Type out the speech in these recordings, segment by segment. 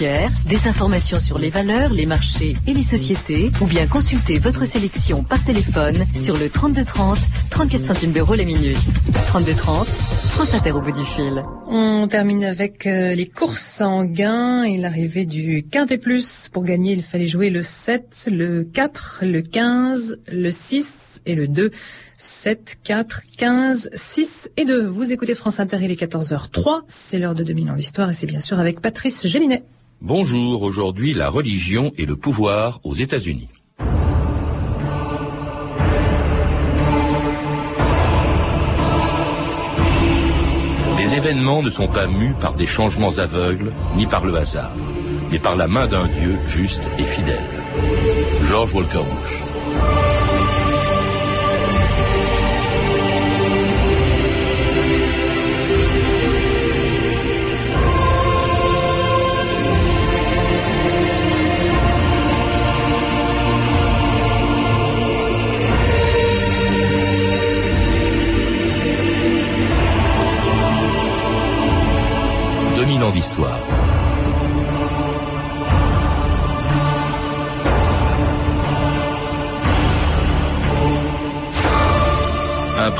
des informations sur les valeurs, les marchés et les sociétés, ou bien consultez votre sélection par téléphone sur le 3230, 34 centimes d'euros la minute. 3230, France Inter au bout du fil. On termine avec euh, les courses en gain et l'arrivée du Quintet Plus. Pour gagner, il fallait jouer le 7, le 4, le 15, le 6 et le 2. 7, 4, 15, 6 et 2. Vous écoutez France Inter, il est 14h03. C'est l'heure de 2000 ans d'histoire et c'est bien sûr avec Patrice Gélinet. Bonjour, aujourd'hui la religion et le pouvoir aux États-Unis. Les événements ne sont pas mus par des changements aveugles ni par le hasard, mais par la main d'un Dieu juste et fidèle. George Walker Bush.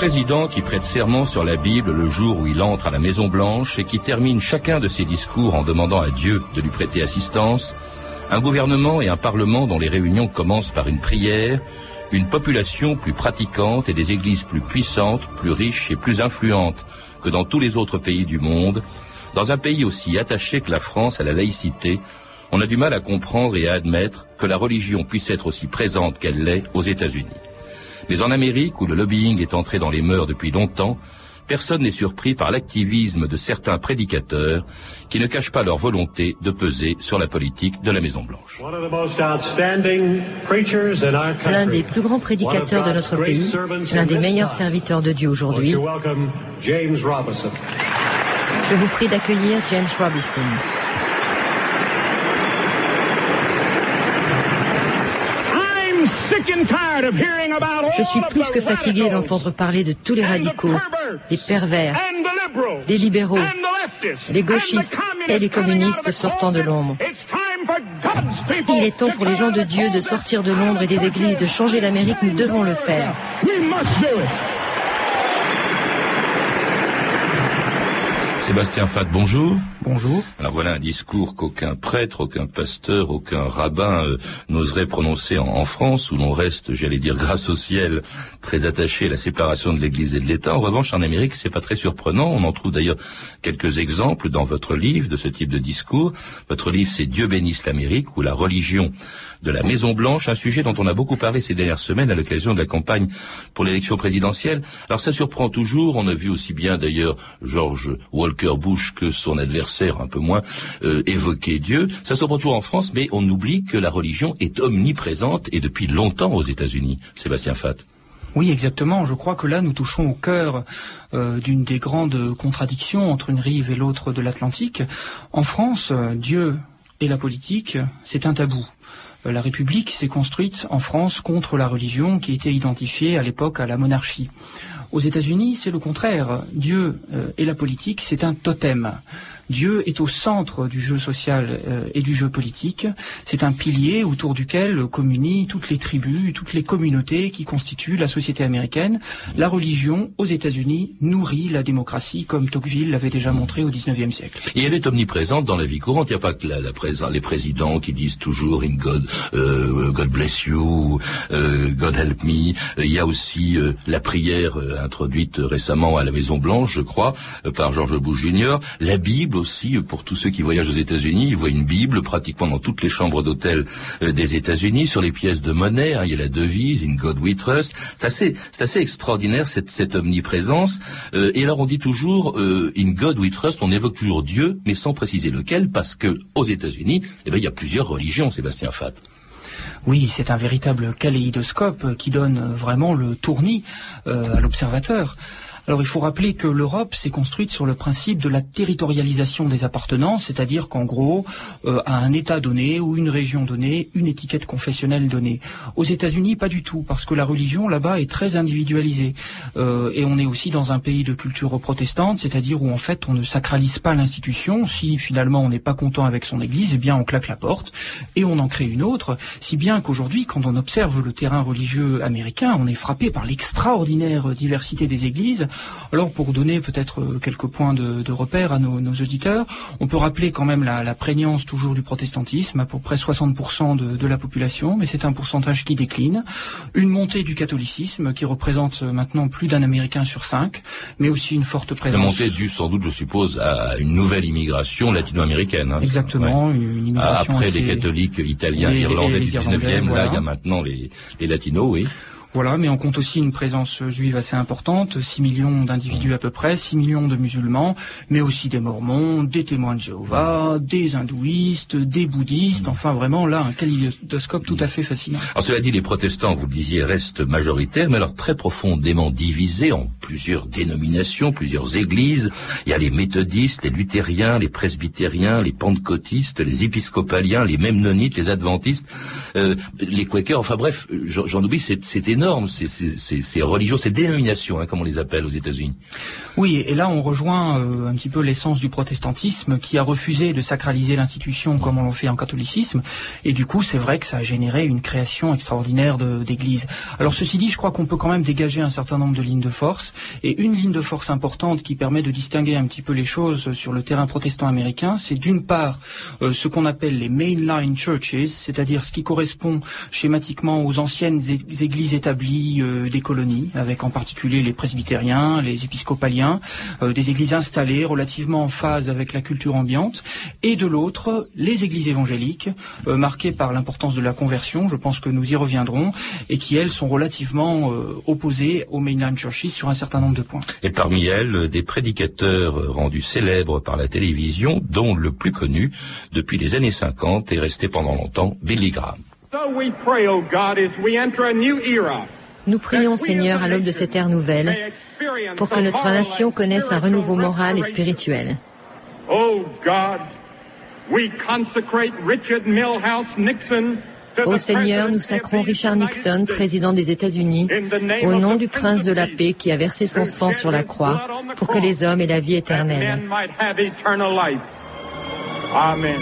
Président qui prête serment sur la Bible le jour où il entre à la Maison Blanche et qui termine chacun de ses discours en demandant à Dieu de lui prêter assistance, un gouvernement et un parlement dont les réunions commencent par une prière, une population plus pratiquante et des églises plus puissantes, plus riches et plus influentes que dans tous les autres pays du monde, dans un pays aussi attaché que la France à la laïcité, on a du mal à comprendre et à admettre que la religion puisse être aussi présente qu'elle l'est aux États-Unis. Mais en Amérique, où le lobbying est entré dans les mœurs depuis longtemps, personne n'est surpris par l'activisme de certains prédicateurs qui ne cachent pas leur volonté de peser sur la politique de la Maison-Blanche. L'un des plus grands prédicateurs de notre pays, l'un des meilleurs serviteurs de Dieu aujourd'hui, je vous prie d'accueillir James Robinson. Je suis plus que fatigué d'entendre parler de tous les radicaux, les pervers, les libéraux, les gauchistes et les communistes sortant de l'ombre. Il est temps pour les gens de Dieu de sortir de l'ombre et des églises, de changer l'Amérique. Nous devons le faire. Sébastien Fat, bonjour. Bonjour. Alors voilà un discours qu'aucun prêtre, aucun pasteur, aucun rabbin euh, n'oserait prononcer en, France, où l'on reste, j'allais dire, grâce au ciel, très attaché à la séparation de l'Église et de l'État. En revanche, en Amérique, c'est pas très surprenant. On en trouve d'ailleurs quelques exemples dans votre livre de ce type de discours. Votre livre, c'est Dieu bénisse l'Amérique, ou la religion de la Maison Blanche, un sujet dont on a beaucoup parlé ces dernières semaines à l'occasion de la campagne pour l'élection présidentielle. Alors ça surprend toujours. On a vu aussi bien d'ailleurs George Walker Bush que son adversaire, un peu moins, euh, évoquer Dieu. Ça surprend toujours en France, mais on oublie que la religion est omniprésente et depuis longtemps aux États-Unis. Sébastien Fat. Oui, exactement. Je crois que là, nous touchons au cœur euh, d'une des grandes contradictions entre une rive et l'autre de l'Atlantique. En France, Dieu et la politique, c'est un tabou. Euh, la République s'est construite en France contre la religion qui était identifiée à l'époque à la monarchie. Aux États-Unis, c'est le contraire. Dieu euh, et la politique, c'est un totem. Dieu est au centre du jeu social euh, et du jeu politique. C'est un pilier autour duquel communient toutes les tribus, toutes les communautés qui constituent la société américaine. La religion, aux États-Unis, nourrit la démocratie, comme Tocqueville l'avait déjà montré au XIXe siècle. Et elle est omniprésente dans la vie courante. Il n'y a pas que la, la les présidents qui disent toujours In God, euh, God bless you, euh, God help me. Il y a aussi la prière introduite récemment à la Maison Blanche, je crois, par George Bush Jr. La Bible aussi pour tous ceux qui voyagent aux États-Unis. Ils voient une Bible pratiquement dans toutes les chambres d'hôtel euh, des États-Unis sur les pièces de monnaie. Hein, il y a la devise In God We Trust. C'est assez, c'est assez extraordinaire cette, cette omniprésence. Euh, et alors on dit toujours euh, In God We Trust. On évoque toujours Dieu, mais sans préciser lequel, parce que aux États-Unis, eh ben, il y a plusieurs religions. Sébastien Fat. Oui, c'est un véritable kaléidoscope qui donne vraiment le tournis à l'observateur. Alors il faut rappeler que l'Europe s'est construite sur le principe de la territorialisation des appartenances, c'est-à-dire qu'en gros, euh, à un État donné ou une région donnée, une étiquette confessionnelle donnée. Aux États-Unis, pas du tout, parce que la religion là-bas est très individualisée. Euh, et on est aussi dans un pays de culture protestante, c'est-à-dire où en fait on ne sacralise pas l'institution. Si finalement on n'est pas content avec son église, eh bien on claque la porte et on en crée une autre. Si bien qu'aujourd'hui, quand on observe le terrain religieux américain, on est frappé par l'extraordinaire diversité des églises. Alors pour donner peut-être euh, quelques points de, de repère à nos, nos, auditeurs, on peut rappeler quand même la, la, prégnance toujours du protestantisme, à peu près 60% de, de, la population, mais c'est un pourcentage qui décline. Une montée du catholicisme qui représente maintenant plus d'un Américain sur cinq, mais aussi une forte présence. La montée due sans doute, je suppose, à une nouvelle immigration latino-américaine. Hein, Exactement, ouais. une immigration Après assez... les catholiques italiens, Les- irlandais les du 19e, Irlandais, là il y a maintenant les, les latinos, oui. Voilà, mais on compte aussi une présence juive assez importante, 6 millions d'individus à peu près, 6 millions de musulmans, mais aussi des mormons, des témoins de Jéhovah, des hindouistes, des bouddhistes, enfin vraiment là un kaléidoscope tout à fait fascinant. Alors cela dit, les protestants, vous le disiez, restent majoritaires, mais alors très profondément divisés en plusieurs dénominations, plusieurs églises. Il y a les méthodistes, les luthériens, les presbytériens, les pentecôtistes, les épiscopaliens, les memnonites, les adventistes, euh, les quakers, enfin bref, j'en oublie, c'est c'est énorme, ces, ces, ces, ces religions, ces dénominations, hein, comme on les appelle aux États-Unis. Oui, et là on rejoint euh, un petit peu l'essence du protestantisme qui a refusé de sacraliser l'institution comme on l'a fait en catholicisme, et du coup c'est vrai que ça a généré une création extraordinaire d'églises. Alors ceci dit, je crois qu'on peut quand même dégager un certain nombre de lignes de force, et une ligne de force importante qui permet de distinguer un petit peu les choses sur le terrain protestant américain, c'est d'une part euh, ce qu'on appelle les mainline churches, c'est-à-dire ce qui correspond schématiquement aux anciennes églises établies euh, des colonies, avec en particulier les presbytériens, les épiscopaliens, euh, des églises installées relativement en phase avec la culture ambiante, et de l'autre, les églises évangéliques, euh, marquées par l'importance de la conversion, je pense que nous y reviendrons, et qui, elles, sont relativement opposées aux mainline churches sur un certain nombre de points. Et parmi elles, des prédicateurs rendus célèbres par la télévision, dont le plus connu, depuis les années 50, est resté pendant longtemps Billy Graham. So we pray, O God, as we enter a new era. Nous prions, Seigneur, à l'aube de cette ère nouvelle, pour que notre nation connaisse un renouveau moral et spirituel. Ô Seigneur, nous sacrons Richard Nixon, président des États-Unis, au nom du prince de la paix qui a versé son sang sur la croix pour que les hommes aient la vie éternelle. Amen.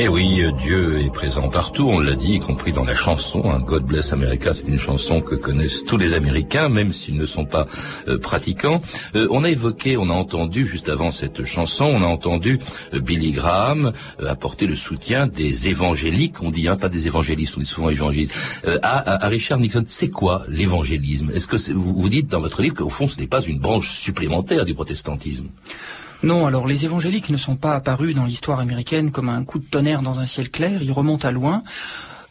Et oui, euh, Dieu est présent partout, on l'a dit, y compris dans la chanson. hein. God Bless America, c'est une chanson que connaissent tous les Américains, même s'ils ne sont pas euh, pratiquants. Euh, on a évoqué, on a entendu, juste avant cette chanson, on a entendu Billy Graham apporter le soutien des évangéliques, on dit, hein, pas des évangélistes, on dit souvent évangélistes, à, Richard Nixon. C'est quoi l'évangélisme? Est-ce que vous, vous dites dans votre livre qu'au fond, ce n'est pas une branche supplémentaire du protestantisme? Non, alors les évangéliques ne sont pas apparus dans l'histoire américaine comme un coup de tonnerre dans un ciel clair, ils remontent à loin.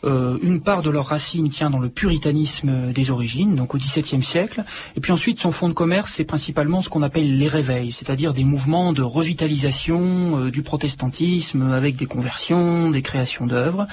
Euh, une part de leur racine tient dans le puritanisme des origines, donc au XVIIe siècle. Et puis ensuite, son fond de commerce, c'est principalement ce qu'on appelle les réveils, c'est-à-dire des mouvements de revitalisation euh, du protestantisme avec des conversions, des créations d'œuvres.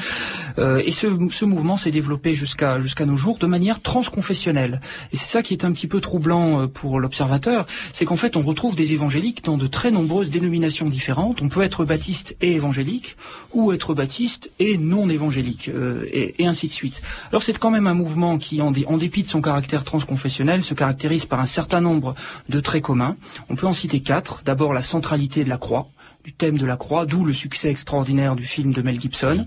Euh, et ce, mouvement s'est développé jusqu'à nos jours de manière transconfessionnelle. Et c'est ça qui est un petit peu troublant pour l'observateur, c'est qu'en fait, on retrouve des évangéliques dans de très nombreuses dénominations différentes. On peut être baptiste et évangélique, ou être baptiste et non évangélique. Et, ainsi de suite. Alors c'est quand même un mouvement qui, en, en dépit de son caractère transconfessionnel, se caractérise par un certain nombre de traits communs. On peut en citer quatre. D'abord la centralité de la croix du thème de la croix, d'où le succès extraordinaire du film de Mel Gibson.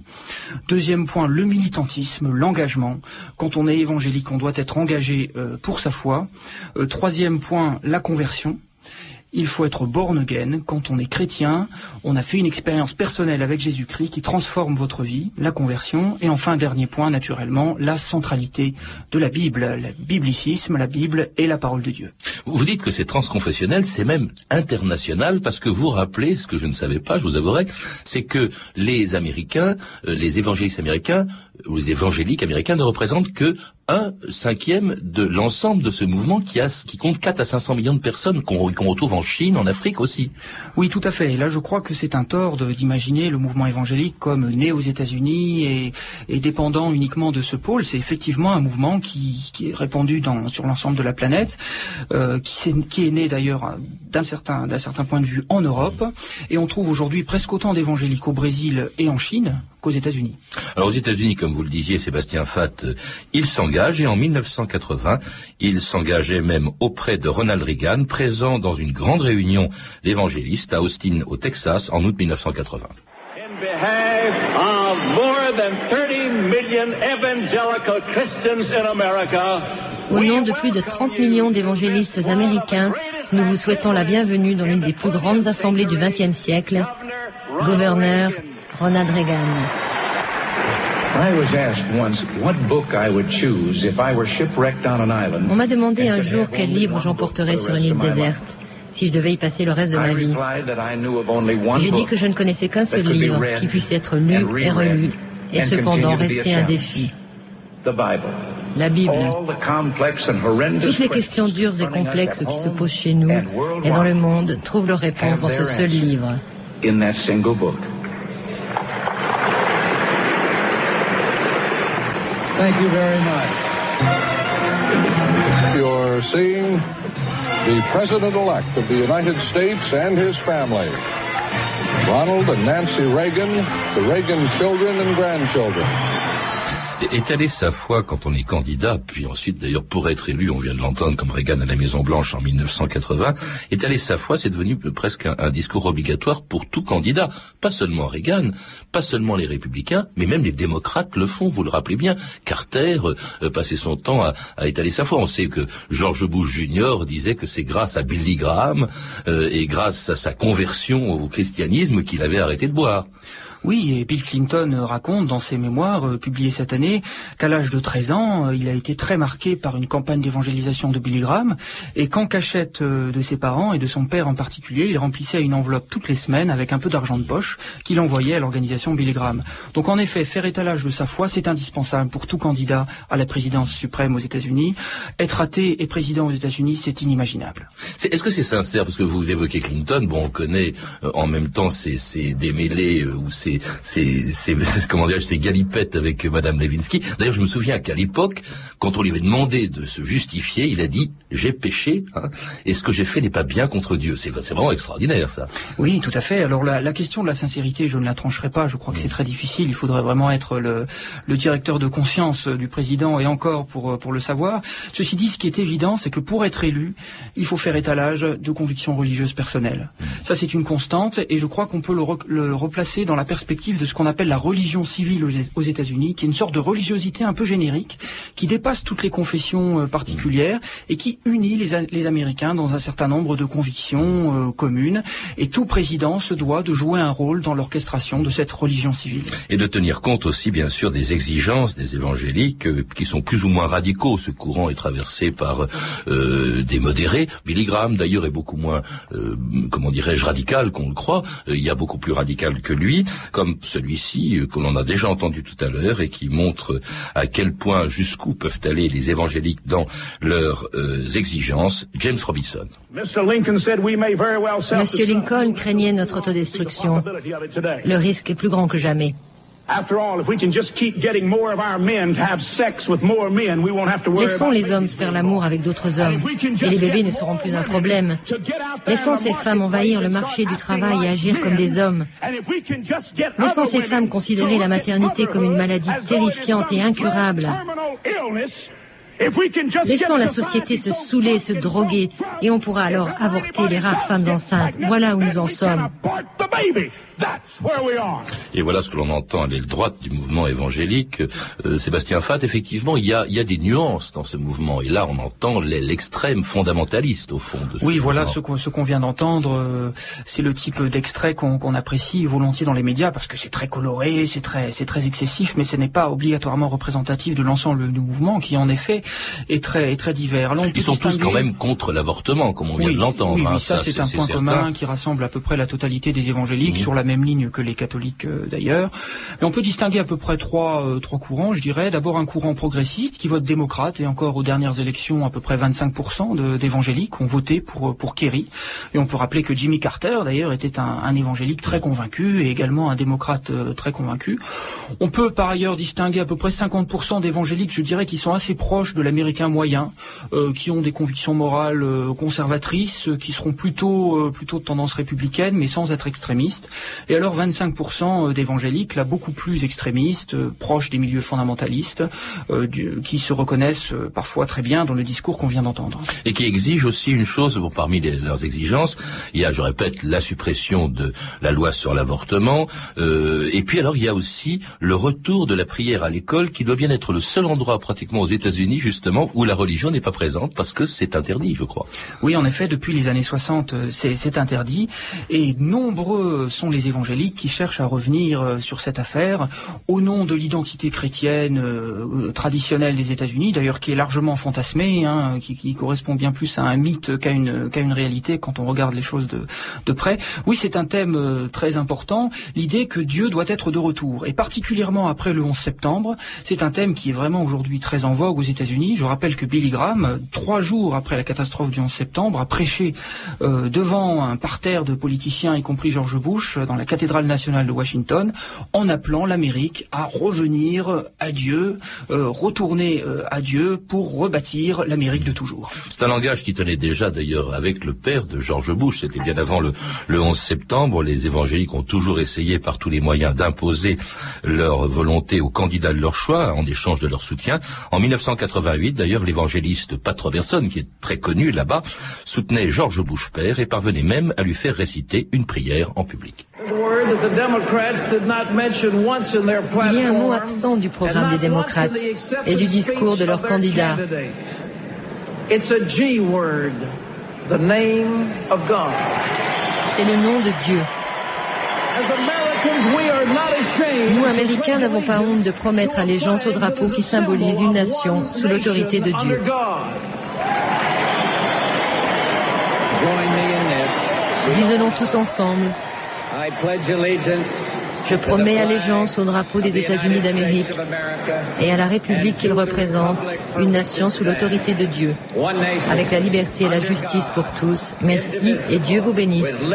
Deuxième point, le militantisme, l'engagement. Quand on est évangélique, on doit être engagé euh, pour sa foi. Euh, troisième point, la conversion il faut être born again. Quand on est chrétien, on a fait une expérience personnelle avec Jésus-Christ qui transforme votre vie, la conversion. Et enfin, dernier point, naturellement, la centralité de la Bible, le biblicisme, la Bible et la parole de Dieu. Vous dites que c'est transconfessionnel, c'est même international, parce que vous rappelez, ce que je ne savais pas, je vous avouerai, c'est que les Américains, euh, les évangélistes américains, les évangéliques américains ne représentent que un cinquième de l'ensemble de ce mouvement qui, a, qui compte 4 à 500 millions de personnes qu'on retrouve en Chine, en Afrique aussi. Oui, tout à fait. Et là, je crois que c'est un tort d'imaginer le mouvement évangélique comme né aux États-Unis et, dépendant uniquement de ce pôle. C'est effectivement un mouvement qui, qui est répandu sur l'ensemble de la planète, euh, qui, est, qui, est, né d'ailleurs d'un certain, certain point de vue en Europe. Et on trouve aujourd'hui presque autant d'évangéliques au Brésil et en Chine qu'aux États-Unis. Alors aux États-Unis, comme vous le disiez, Sébastien Fatt, euh, il s'engage et en 1980, il s'engageait même auprès de Ronald Reagan, présent dans une grande réunion d'évangélistes à Austin, au Texas, en août 1980. Au nom de plus de 30 millions d'évangélistes américains, nous vous souhaitons la bienvenue dans l'une des plus grandes assemblées du XXe siècle. Gouverneur Ronald Reagan. On m'a demandé un jour quel livre j'emporterais sur une île déserte si je devais y passer le reste de ma vie. J'ai dit que je ne connaissais qu'un seul livre qui puisse être lu et relu et cependant rester un défi. La Bible. Toutes les questions dures et complexes qui se posent chez nous et dans le monde trouvent leur réponse dans ce seul livre. Thank you very much. You're seeing the President-elect of the United States and his family. Ronald and Nancy Reagan, the Reagan children and grandchildren. Étaler sa foi quand on est candidat, puis ensuite d'ailleurs pour être élu, on vient de l'entendre comme Reagan à la Maison Blanche en 1980, étaler sa foi, c'est devenu presque un, discours obligatoire pour tout candidat, pas seulement Reagan, pas seulement les républicains, mais même les démocrates le font, vous le rappelez bien. Carter euh, passait son temps à, étaler sa foi. On sait que George Bush Jr. disait que c'est grâce à Billy Graham euh, et grâce à sa conversion au christianisme qu'il avait arrêté de boire. Oui, et Bill Clinton raconte dans ses mémoires euh, publiés cette année qu'à l'âge de 13 ans, euh, il a été très marqué par une campagne d'évangélisation de Billy Graham et qu'en cachette euh, de ses parents et de son père en particulier, il remplissait une enveloppe toutes les semaines avec un peu d'argent de poche qu'il envoyait à l'organisation Billy Graham. Donc en effet, faire étalage de sa foi, c'est indispensable pour tout candidat à la présidence suprême aux États-Unis. Être athée et président aux États-Unis, c'est inimaginable. Est-ce que c'est sincère? Parce que vous évoquez Clinton, bon, on connaît en même temps ces démêlés ou ces c'est c'est comment dire ces galipettes avec Madame Levinsky. D'ailleurs, je me souviens qu'à l'époque, quand on lui avait demandé de se justifier, il a dit j'ai péché hein, et ce que j'ai fait n'est pas bien contre Dieu. C'est vraiment extraordinaire ça. Oui, tout à fait. Alors la, la, question de la sincérité, je ne la trancherai pas. Je crois que c'est très difficile. Il faudrait vraiment être le, le directeur de conscience du président et encore pour pour le savoir. Ceci dit, ce qui est évident, c'est que pour être élu, il faut faire étalage de convictions religieuses personnelles. Ça, c'est une constante et je crois qu'on peut le, le replacer dans la perspective perspective de ce qu'on appelle la religion civile aux États-Unis, qui est une sorte de religiosité un peu générique, qui dépasse toutes les confessions euh, particulières et qui unit les, les, Américains dans un certain nombre de convictions euh, communes. Et tout président se doit de jouer un rôle dans l'orchestration de cette religion civile. Et de tenir compte aussi, bien sûr, des exigences des évangéliques euh, qui sont plus ou moins radicaux. Ce courant est traversé par des modérés. Billy Graham, d'ailleurs, est beaucoup moins, comment dirais-je, radical qu'on le croit. il y a beaucoup plus radical que lui comme celui-ci euh, que l'on a déjà entendu tout à l'heure et qui montre à quel point jusqu'où peuvent aller les évangéliques dans leurs euh, exigences, James Robinson. Monsieur Lincoln craignait notre autodestruction. Le risque est plus grand que jamais. Laissons les hommes faire l'amour avec d'autres hommes et les bébés ne seront plus un problème. Laissons ces femmes envahir le marché du travail et agir comme des hommes. Laissons ces femmes considérer la maternité comme une maladie terrifiante et incurable. Laissons la société se saouler, se droguer, et on pourra alors avorter les rares femmes enceintes. Voilà où nous en sommes. Et voilà ce que l'on entend à l'aile droite du mouvement évangélique. Euh, Sébastien Fatt, effectivement, il y, a, il y a des nuances dans ce mouvement. Et là, on entend l'extrême fondamentaliste, au fond. De oui, voilà ce qu'on ce qu'on vient d'entendre. Euh, c'est le type d'extrait qu'on apprécie volontiers dans les médias parce que c'est très coloré, c'est très, c'est très excessif, mais ce n'est pas obligatoirement représentatif de l'ensemble du mouvement qui, en effet, est très, est très divers. Ils sont tous quand même contre l'avortement, comme on vient de l'entendre. Oui, hein, ça, c'est un point commun qui rassemble à peu près la totalité des évangéliques sur la même ligne que les catholiques euh, d'ailleurs. Mais on peut distinguer à peu près trois, euh, trois courants, je dirais. D'abord un courant progressiste qui vote démocrate et encore aux dernières élections à peu près 25% d'évangéliques ont voté pour, pour Kerry. Et on peut rappeler que Jimmy Carter d'ailleurs était un, un, évangélique très convaincu et également un démocrate euh, très convaincu. On peut par ailleurs distinguer à peu près 50% d'évangéliques, je dirais, qui sont assez proches de l'américain moyen, euh, qui ont des convictions morales conservatrices, qui seront plutôt, plutôt de tendance républicaine, mais sans être extrémistes. Et alors 25% euh, d'évangéliques, là beaucoup plus extrémistes, euh, proches des milieux fondamentalistes, euh, qui se reconnaissent parfois très bien dans le discours qu'on vient d'entendre. Et qui exigent aussi une chose, bon, parmi leurs exigences, il y a, je répète, la suppression de la loi sur l'avortement, et puis alors il y a aussi le retour de la prière à l'école, qui doit bien être le seul endroit pratiquement aux États-Unis justement où la religion n'est pas présente parce que c'est interdit, je crois. Oui, en effet, depuis les années 60, c'est interdit, et nombreux sont les évangéliques qui cherche à revenir euh, sur cette affaire au nom de l'identité chrétienne euh, euh, traditionnelle des États-Unis, d'ailleurs qui est largement fantasmée, hein, qui, correspond bien plus à un mythe qu'à une, une réalité quand on regarde les choses de, près. Oui, c'est un thème très important, l'idée que Dieu doit être de retour, et particulièrement après le 11 septembre, c'est un thème qui est vraiment aujourd'hui très en vogue aux États-Unis. Je rappelle que Billy Graham, trois jours après la catastrophe du 11 septembre, a prêché devant un parterre de politiciens, y compris George Bush, dans la cathédrale nationale de Washington en appelant l'Amérique à revenir à Dieu, euh, retourner euh, à Dieu pour rebâtir l'Amérique de toujours. C'est un langage qui tenait déjà d'ailleurs avec le père de George Bush. C'était bien avant le, le 11 septembre. Les évangéliques ont toujours essayé par tous les moyens d'imposer leur volonté aux candidats de leur choix en échange de leur soutien. En 1988, d'ailleurs, l'évangéliste Pat Robertson, qui est très connu là-bas, soutenait George Bush père et parvenait même à lui faire réciter une prière en public. Il y a un mot absent du programme des démocrates et du discours de leurs candidats. C'est le nom de Dieu. Nous, Américains, n'avons pas honte de promettre allégeance au drapeau qui symbolise une nation sous l'autorité de Dieu. Disons tous ensemble. Je promets allégeance au drapeau des États-Unis d'Amérique et à la République qu'il représente, une nation sous l'autorité de Dieu, avec la liberté et la justice pour tous. Merci et Dieu vous bénisse.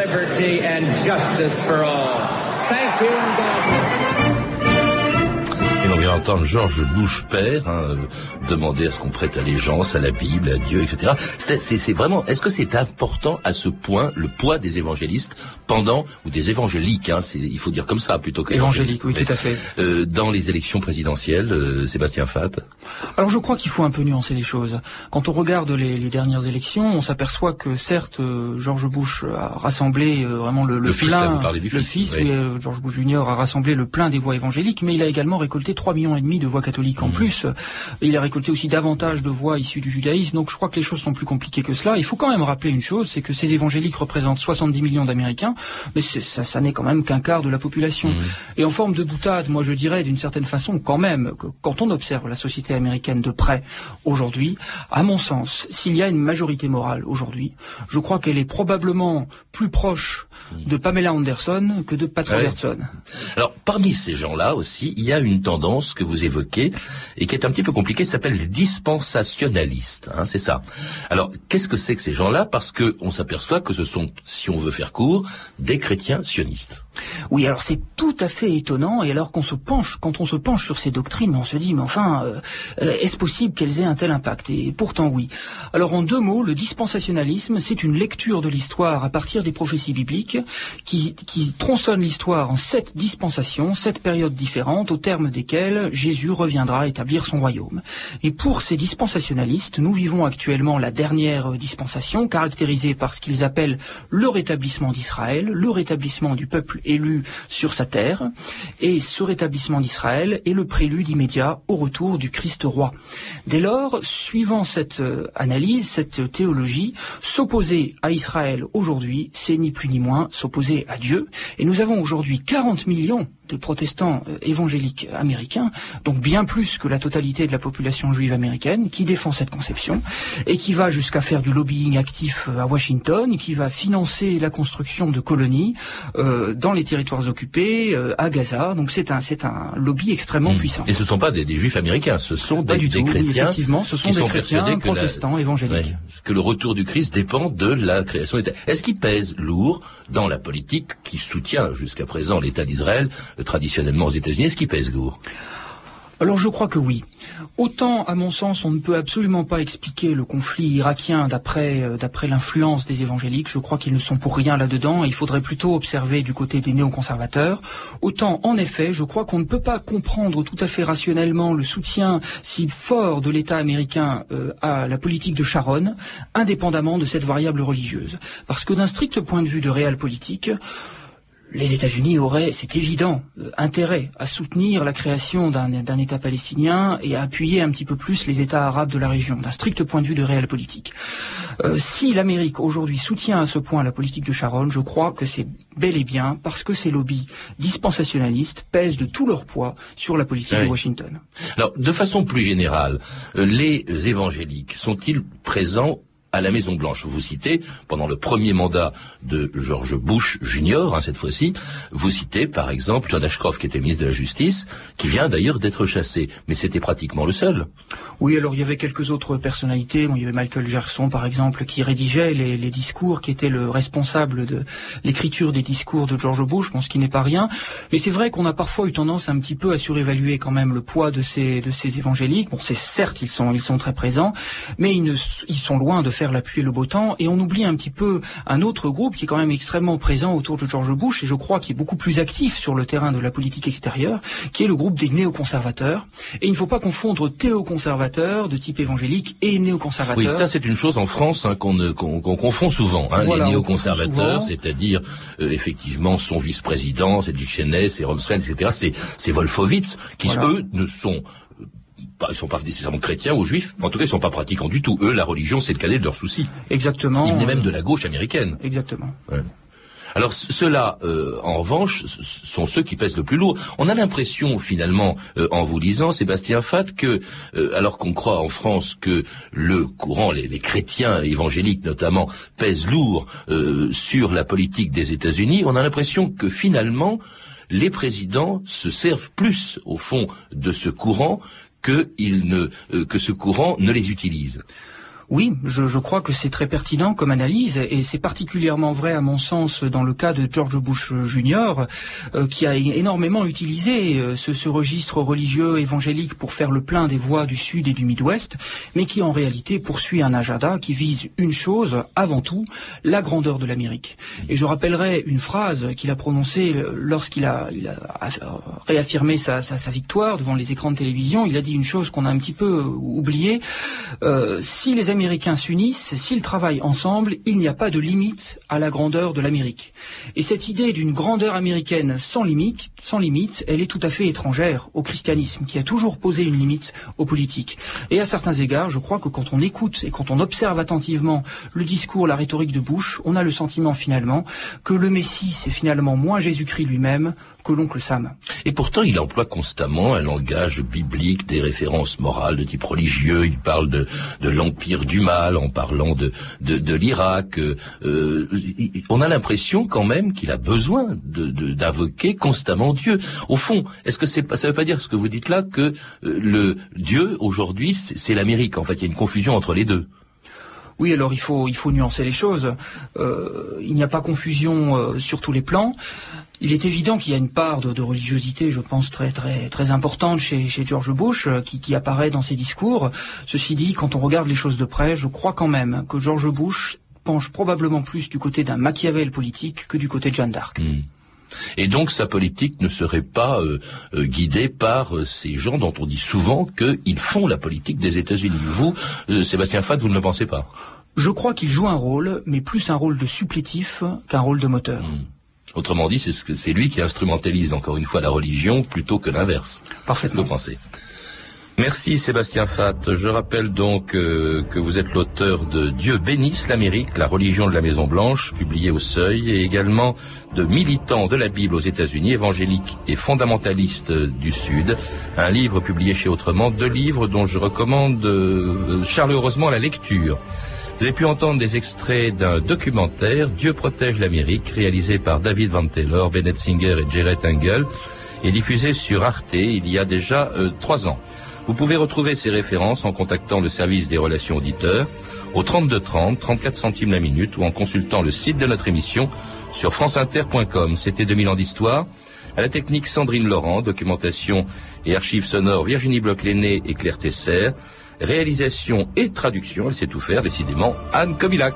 Entendre George Bush père hein, demander à ce qu'on prête allégeance à la Bible, à Dieu, etc. C'est vraiment. Est-ce que c'est important à ce point le poids des évangélistes pendant ou des évangéliques hein, Il faut dire comme ça plutôt qu'évangéliques. oui, tout à fait. Euh, dans les élections présidentielles, euh, Sébastien Fatt. Alors je crois qu'il faut un peu nuancer les choses. Quand on regarde les, les dernières élections, on s'aperçoit que certes euh, George Bush a rassemblé euh, vraiment le, le, le fils, plein, là, du le fils, oui. oui George Bush Jr. a rassemblé le plein des voix évangéliques, mais il a également récolté 3 millions et demi de voix catholiques en mmh. plus. Il a récolté aussi davantage de voix issues du judaïsme. Donc je crois que les choses sont plus compliquées que cela. Il faut quand même rappeler une chose, c'est que ces évangéliques représentent 70 millions d'Américains, mais ça, ça n'est quand même qu'un quart de la population. Mmh. Et en forme de boutade, moi je dirais d'une certaine façon quand même que quand on observe la société américaine de près aujourd'hui, à mon sens, s'il y a une majorité morale aujourd'hui, je crois qu'elle est probablement plus proche mmh. de Pamela Anderson que de Pat Robertson. Alors parmi ces gens-là aussi, il y a une tendance que vous évoquez et qui est un petit peu compliquée, s'appelle les dispensationalistes. Hein, c'est ça. Alors qu'est-ce que c'est que ces gens-là? Parce que on s'aperçoit que ce sont, si on veut faire court, des chrétiens sionistes. Oui, alors c'est tout à fait étonnant. Et alors qu'on se penche, quand on se penche sur ces doctrines, on se dit, mais enfin, euh, euh, est-ce possible qu'elles aient un tel impact? Et pourtant oui. Alors en deux mots, le dispensationalisme, c'est une lecture de l'histoire à partir des prophéties bibliques qui, qui tronçonne l'histoire en sept dispensations, sept périodes différentes, au terme desquelles Jésus reviendra établir son royaume. Et pour ces dispensationalistes, nous vivons actuellement la dernière dispensation, caractérisée par ce qu'ils appellent le rétablissement d'Israël, le rétablissement du peuple élu sur sa terre, et ce rétablissement d'Israël est le prélude immédiat au retour du Christ roi. Dès lors, suivant cette euh, analyse, cette théologie, s'opposer à Israël aujourd'hui, c'est ni plus ni moins s'opposer à Dieu, et nous avons aujourd'hui 40 millions de protestants euh, évangéliques américains, donc bien plus que la totalité de la population juive américaine, qui défend cette conception et qui va jusqu'à faire du lobbying actif euh, à Washington, qui va financer la construction de colonies euh, dans les territoires occupés, euh, à Gaza. Donc c'est un c'est un lobby extrêmement Hmm. puissant. Et ce ne sont pas des, des juifs américains, ce sont des, du des tout, oui, chrétiens effectivement, ce sont qui des sont chrétiens la- protestants évangéliques. Ouais, que le retour du Christ dépend de la création d'État. Est-ce qu'il pèse lourd dans la politique qui soutient jusqu'à présent l'État d'Israël, traditionnellement aux États-Unis Est-ce qu'il pèse lourd? Alors je crois que oui. Autant, à mon sens, on ne peut absolument pas expliquer le conflit irakien d'après euh, d'après l'influence des évangéliques. Je crois qu'ils ne sont pour rien là-dedans. Il faudrait plutôt observer du côté des néoconservateurs. Autant, en effet, je crois qu'on ne peut pas comprendre tout à fait rationnellement le soutien si fort de l'État américain euh, à la politique de Sharon, indépendamment de cette variable religieuse. Parce que d'un strict point de vue de réel politique, les États-Unis auraient, c'est évident, euh, intérêt à soutenir la création d'un État palestinien et à appuyer un petit peu plus les États arabes de la région, d'un strict point de vue de réel politique. Euh, si l'Amérique aujourd'hui soutient à ce point la politique de Sharon, je crois que c'est bel et bien parce que ces lobbies dispensationalistes pèsent de tout leur poids sur la politique Oui. de Washington. Alors, de façon plus générale, euh, les évangéliques sont-ils présents à la Maison Blanche Vous citez, pendant le premier mandat de George Bush Jr., hein, cette fois-ci, vous citez par exemple John Ashcroft, qui était ministre de la Justice, qui vient d'ailleurs d'être chassé. Mais c'était pratiquement le seul. Oui, alors il y avait quelques autres personnalités. Il y avait Michael Gerson, par exemple, qui rédigeait les, discours, qui était le responsable de l'écriture des discours de George Bush, bon, ce qui n'est pas rien. Mais c'est vrai qu'on a parfois eu tendance un petit peu à surévaluer quand même le poids de ces, évangéliques. Bon, c'est certes, ils sont, très présents, mais ils sont loin de faire la pluie et le beau temps. Et on oublie un petit peu un autre groupe qui est quand même extrêmement présent autour de George Bush, et je crois qu'il est beaucoup plus actif sur le terrain de la politique extérieure, qui est le groupe des néoconservateurs. Et il ne faut pas confondre théoconservateurs de type évangélique et néoconservateurs. Oui, ça c'est une chose en France hein, qu'on confond souvent. Hein, Voilà, les on néoconservateurs, c'est-à-dire euh, effectivement son vice-président, c'est Dick Cheney, c'est Rumsfeld, etc. C'est Wolfowitz qui Voilà. eux ne sont pas, ils sont pas nécessairement chrétiens ou juifs, en tout cas ils sont pas pratiquants du tout. Eux, la religion, c'est le cadet de leurs soucis. Exactement. Ils venaient même de la gauche américaine. Exactement. Alors c- ceux-là, euh, en revanche, sont ceux qui pèsent le plus lourd. On a l'impression, finalement, euh, en vous lisant, Sébastien Fat, que euh, alors qu'on croit en France que le courant, les, les chrétiens évangéliques notamment, pèsent lourd euh, sur la politique des États-Unis, on a l'impression que finalement, les présidents se servent plus, au fond, de ce courant euh, que ce courant ne les utilise. Oui, je, je crois que c'est très pertinent comme analyse et c'est particulièrement vrai à mon sens dans le cas de George Bush Jr. euh, qui a énormément utilisé euh, ce, ce registre religieux évangélique pour faire le plein des voix du Sud et du Midwest, mais qui en réalité poursuit un agenda qui vise une chose avant tout, la grandeur de l'Amérique. Et je rappellerai une phrase qu'il a prononcée euh, lorsqu'il a, il a aff- réaffirmé sa, sa, sa victoire devant les écrans de télévision. Il a dit une chose qu'on a un petit peu oubliée. Euh, si les Américains s'unissent, s'ils travaillent ensemble, il n'y a pas de limite à la grandeur de l'Amérique. Et cette idée d'une grandeur américaine sans limite, sans limite, elle est tout à fait étrangère au christianisme, qui a toujours posé une limite aux politiques. Et à certains égards, je crois que quand on écoute et quand on observe attentivement le discours, la rhétorique de Bush, on a le sentiment finalement que le Messie, c'est finalement moins Jésus-Christ lui-même que l'oncle Sam. Et pourtant, il emploie constamment un langage biblique, des références morales de type religieux. Il parle de, de l'empire du mal en parlant de, de, de l'Irak. Euh, euh, on a l'impression quand même qu'il a besoin de- de- d'invoquer constamment Dieu. Au fond, est-ce que c'est pas, veut pas dire ce que vous dites là que euh, le Dieu aujourd'hui c'est l'Amérique En fait, il y a une confusion entre les deux. Oui, alors il faut il faut nuancer les choses. Euh, il n'y a pas confusion euh, sur tous les plans. Il est évident qu'il y a une part de, religiosité, je pense, très très très importante chez, George Bush, euh, qui, qui, apparaît dans ses discours. Ceci dit, quand on regarde les choses de près, je crois quand même que George Bush penche probablement plus du côté d'un Machiavel politique que du côté de Jeanne d'Arc. Hmm. Et donc sa politique ne serait pas euh, euh, guidée par euh, ces gens dont on dit souvent qu'ils font la politique des États-Unis. Vous, Sébastien Fad, vous ne le pensez pas? Je crois qu'il joue un rôle, mais plus un rôle de supplétif qu'un rôle de moteur. Hmm. Autrement dit, c'est lui qui instrumentalise encore une fois la religion plutôt que l'inverse. Parfaitement. Que vous pensez? Merci Sébastien Fatt. Je rappelle donc euh, que vous êtes l'auteur de Dieu bénisse l'Amérique, la religion de la Maison Blanche, publié au Seuil, et également de Militants de la Bible aux États-Unis, évangéliques et fondamentalistes du Sud, un livre publié chez Autrement, deux livres dont je recommande euh, chaleureusement la lecture. Vous avez pu entendre des extraits d'un documentaire Dieu protège l'Amérique, réalisé par David Van Taylor, Bennett Singer et Jared Engel, et diffusé sur Arte il y a déjà euh, trois ans. Vous pouvez retrouver ces références en contactant le service des relations auditeurs au 32 30, 34 centimes la minute ou en consultant le site de notre émission sur franceinter.com. C'était 2000 ans d'histoire. À la technique Sandrine Laurent, documentation et archives sonores Virginie Bloch-Léné et Claire Tesser, réalisation et traduction, elle sait tout faire, décidément, Anne Kobilac.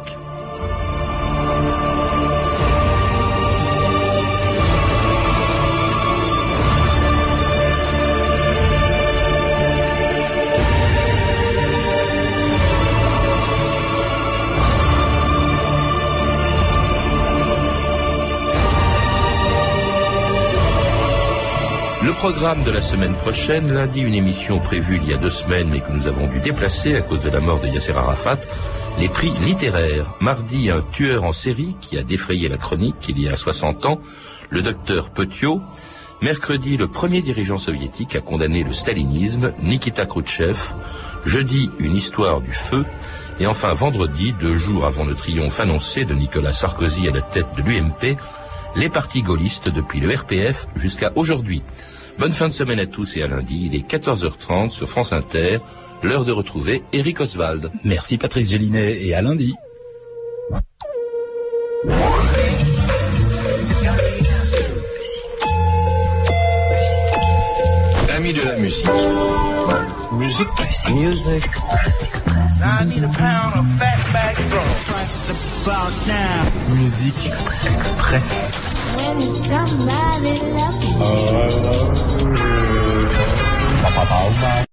Programme de la semaine prochaine, lundi une émission prévue il y a deux semaines mais que nous avons dû déplacer à cause de la mort de Yasser Arafat, les prix littéraires. Mardi, un tueur en série qui a défrayé la chronique il y a 60 ans, le docteur Petiot. Mercredi, le premier dirigeant soviétique a condamné le stalinisme, Nikita Khrouchtchev. Jeudi, une histoire du feu. Et enfin, vendredi, deux jours avant le triomphe annoncé de Nicolas Sarkozy à la tête de l'UMP, les partis gaullistes depuis le RPF jusqu'à aujourd'hui. Bonne fin de semaine à tous et à lundi. Il est 14h30 sur France Inter. L'heure de retrouver Eric Oswald. Merci Patrice Gélinet et à lundi. Amis de la musique. Musique. Musique. Express. I need a pound of fat back Musique Express. when somebody loves you. Uh,